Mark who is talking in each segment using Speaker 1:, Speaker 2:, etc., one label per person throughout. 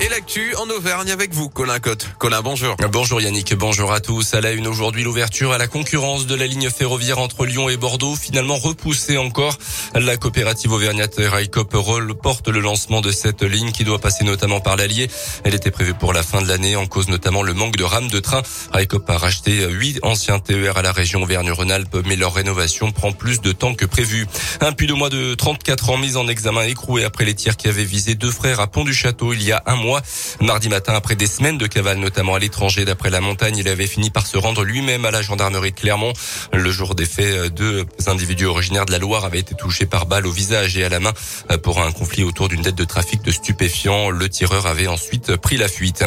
Speaker 1: Et l'actu en Auvergne avec vous, Colin Cotte. Colin, bonjour.
Speaker 2: Bonjour Yannick, bonjour à tous. À la une aujourd'hui, l'ouverture à la concurrence de la ligne ferroviaire entre Lyon et Bordeaux, finalement repoussée encore. La coopérative auvergnate Railcop Roll porte le lancement de cette ligne qui doit passer notamment par l'Allier. Elle était prévue pour la fin de l'année, en cause notamment le manque de rames de train. Railcop a racheté huit anciens TER à la région Auvergne-Rhône-Alpes, mais leur rénovation prend plus de temps que prévu. Un puits de mois de 34 ans mis en examen écroué après les tirs qui avaient visé deux frères à Pont-du-Château il y a un mois. Mardi matin, après des semaines de cavale, notamment à l'étranger, d'après la montagne, il avait fini par se rendre lui-même à la gendarmerie de Clermont. Le jour des faits, deux individus originaires de la Loire avaient été touchés par balle au visage et à la main pour un conflit autour d'une dette de trafic de stupéfiants. Le tireur avait ensuite pris la fuite.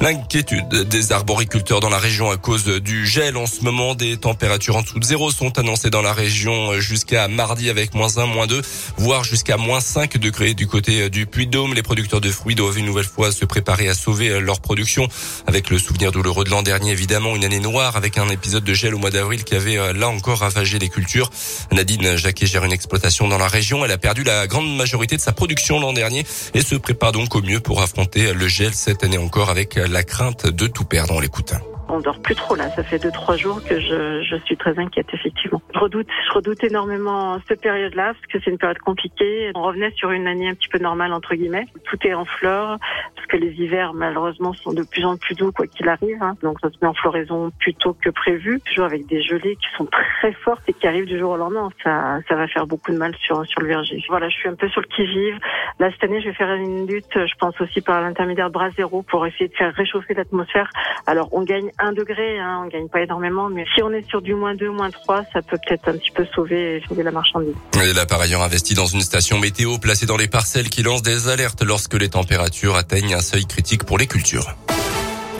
Speaker 2: L'inquiétude des arboriculteurs dans la région à cause du gel en ce moment, des températures en dessous de zéro sont annoncées dans la région jusqu'à mardi avec moins 1, moins 2, voire jusqu'à moins 5 degrés du côté du Puy-de-Dôme. Les producteurs de fruits doivent une nouvelle fois se préparer à sauver euh, leur production. Avec le souvenir douloureux de l'an dernier, évidemment, une année noire avec un épisode de gel au mois d'avril qui avait euh, là encore ravagé les cultures. Nadine Jacquet gère une exploitation dans la région. Elle a perdu la grande majorité de sa production l'an dernier et se prépare donc au mieux pour affronter le gel cette année encore avec la crainte de tout perdre. On l'écoute
Speaker 3: on dort plus trop là. Ça fait deux trois jours que je, je suis très inquiète effectivement. Je redoute, je redoute énormément cette période-là parce que c'est une période compliquée. On revenait sur une année un petit peu normale entre guillemets. Tout est en fleurs parce que les hivers malheureusement sont de plus en plus doux quoi qu'il arrive. Hein. Donc ça se met en floraison plus tôt que prévu. Toujours avec des gelées qui sont très fortes et qui arrivent du jour au lendemain. Ça, ça va faire beaucoup de mal sur sur le verger. Voilà, je suis un peu sur le qui vive. Là cette année, je vais faire une lutte. Je pense aussi par l'intermédiaire de bras zéro pour essayer de faire réchauffer l'atmosphère. Alors on gagne un degré, hein, on gagne pas énormément, mais si on est sur du moins 2, moins 3, ça peut peut-être un petit peu sauver, sauver la marchandise.
Speaker 2: Il a par ailleurs investi dans une station météo placée dans les parcelles qui lance des alertes lorsque les températures atteignent un seuil critique pour les cultures.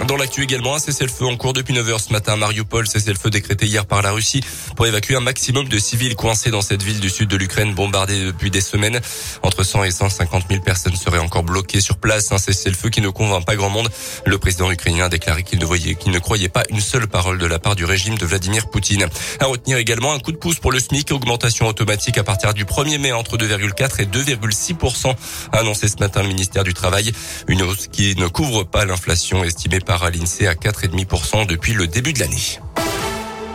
Speaker 2: Dans l'actu également, un cessez-le-feu en cours depuis 9h ce matin à Mariupol. Cessez-le-feu décrété hier par la Russie pour évacuer un maximum de civils coincés dans cette ville du sud de l'Ukraine bombardée depuis des semaines. Entre 100 et 150 000 personnes seraient encore bloquées sur place. Un cessez-le-feu qui ne convainc pas grand monde. Le président ukrainien a déclaré qu'il ne voyait, qu'il ne croyait pas une seule parole de la part du régime de Vladimir Poutine. À retenir également un coup de pouce pour le SMIC, augmentation automatique à partir du 1er mai entre 2,4 et 2,6 a annoncé ce matin le ministère du Travail. Une hausse qui ne couvre pas l'inflation estimée par l'INSEE à 4,5% depuis le début de l'année.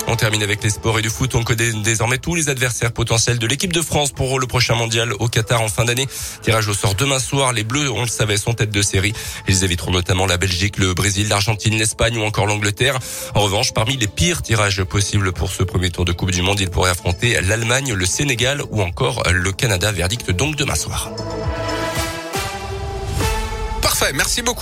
Speaker 2: On termine avec les sports et du foot. On connaît désormais tous les adversaires potentiels de l'équipe de France pour le prochain mondial au Qatar en fin d'année. Tirage au sort demain soir. Les Bleus, on le savait, sont tête de série. Ils éviteront notamment la Belgique, le Brésil, l'Argentine, l'Espagne ou encore l'Angleterre. En revanche, parmi les pires tirages possibles pour ce premier tour de Coupe du Monde, ils pourraient affronter l'Allemagne, le Sénégal ou encore le Canada. Verdict donc demain soir.
Speaker 1: Parfait. Merci beaucoup.